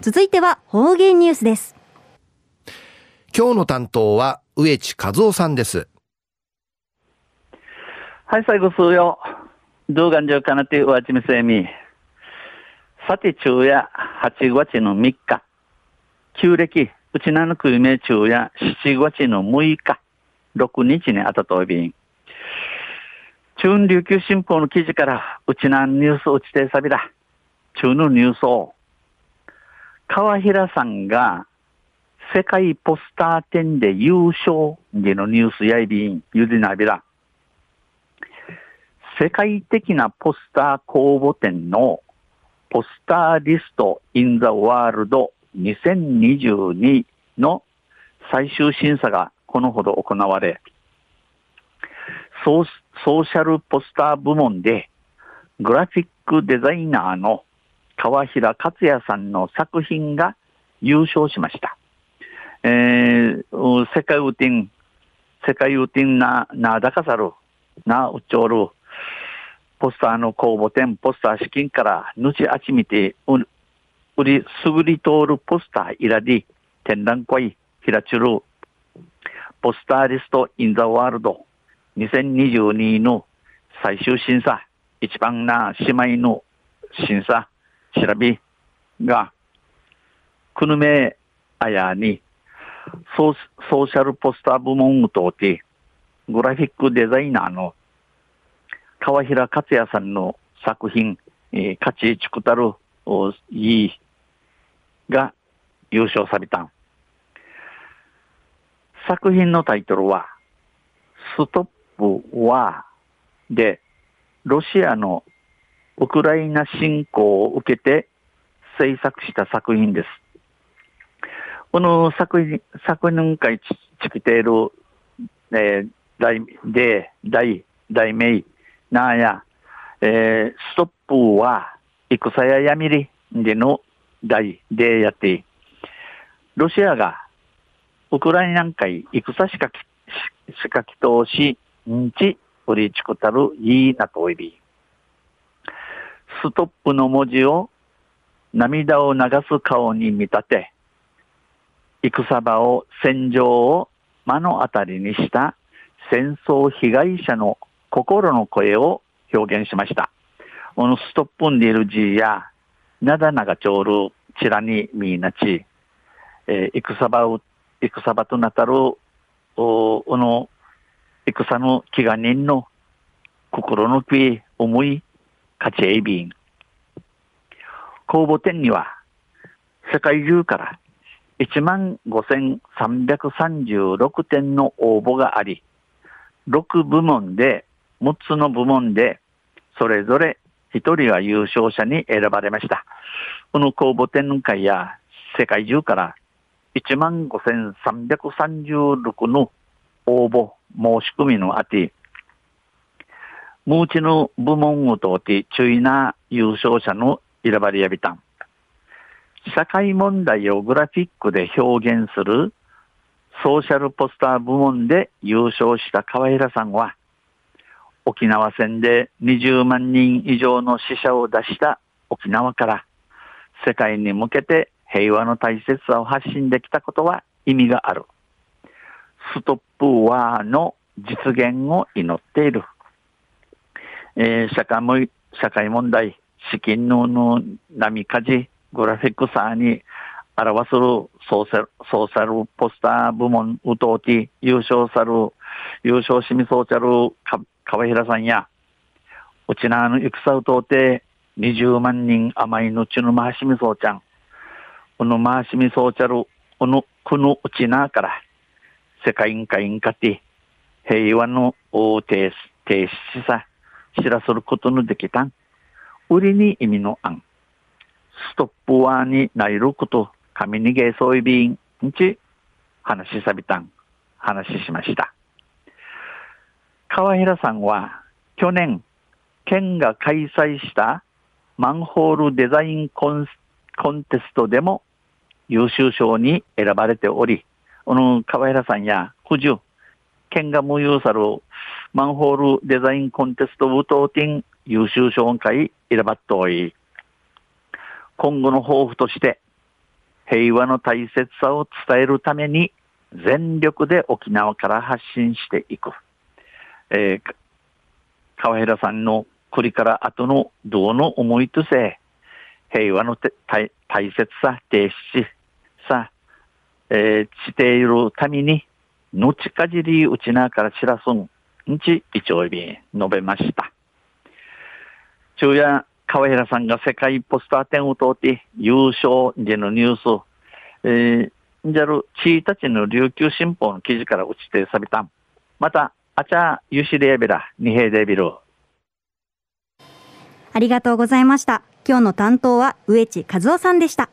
続いては方言ニュースです。今日の担当は植地和夫さんです。はい、最後数よ。動画上かなてわちみせみ。さて昼夜8月の3日。旧暦、うちなのくいめ昼夜7月の6日。6日にあたといびん。中琉球新報の記事から、うちなニュースをちてさびら。中のニュースを。川平さんが世界ポスター展で優勝でのニュースやいびん、ゆでなびら。世界的なポスター公募展のポスターリストインザワールド2022の最終審査がこのほど行われ、ソーシャルポスター部門でグラフィックデザイナーの川平克也さんの作品が優勝しました。えー、世界ウティン、世界ウティンな、なだかさる、なうちょる、ポスターの公募展、ポスター資金から、ぬちあちみて、う、うり、すぐり通るポスターいらり、展覧会、ひらちる、ポスターリストインザワールド2022の最終審査、一番な姉妹の審査、調べが、くぬめあやに、ソーソーシャルポスター部門を通って、グラフィックデザイナーの川平克也さんの作品、えー、勝ちちくたるいいが優勝された。作品のタイトルは、ストップワーで、ロシアのウクライナ侵攻を受けて制作した作品です。この作品、作品会ちきている、えー、題で、題、題名、なんや、えー、ストップは、戦や闇りでの題でやって、ロシアがウクライナなんかい戦しかき、しかき通し、んち、売りちくたるいいなといび。ストップの文字を涙を流す顔に見立て、戦場を戦場を目の当たりにした戦争被害者の心の声を表現しました。このストップンでいる字や、なだながちょうるちらにみいなち、えー、戦場を、戦場となたる、お、この、戦の気が人の心の気思い、勝ちえびん。公募展には、世界中から15,336点の応募があり、6部門で、6つの部門で、それぞれ1人が優勝者に選ばれました。この公募展会や世界中から15,336の応募申し込みのあて、ムーチの部門を通って注意な優勝者の選ばれやびたん。社会問題をグラフィックで表現するソーシャルポスター部門で優勝した川平さんは、沖縄戦で20万人以上の死者を出した沖縄から世界に向けて平和の大切さを発信できたことは意味がある。ストップワーの実現を祈っている。えー、社会社会問題、資金のの波火事、グラフィックさに表するソーシャル、シャルポスター部門うとうて優勝さる、優勝しみそうちゃる川平さんや、うちなの戦うとうて20万人甘いのちのましみそうちゃん、このましみそうちゃる、この、このうちなから、世界委員会にかて、平和の停止さ、知らせることのできたん。売りに意味の案。ストップワーになること、神にげそういびん、んち、話しさびたん、話しました。川平さんは、去年、県が開催したマンホールデザインコンコンテストでも優秀賞に選ばれており、この川平さんや、九十、県が無有さるマンホールデザインコンテストウトーティン優秀賞会選ばっとおい、今後の抱負として、平和の大切さを伝えるために全力で沖縄から発信していく。えー、川平さんの栗から後の道の思いとせ、平和の大大切さ、停止さ、えー、しているために、のちかじりうちなから知らすん、んち、一丁日述べました。昼夜、川平さんが世界ポスター展を通って優勝でのニュース、えー、じゃる、ちいたちの琉球新報の記事から打ちてさびたん。また、あちゃ、ゆしレーベラ、にへでびる。ありがとうございました。今日の担当は植地和夫さんでした。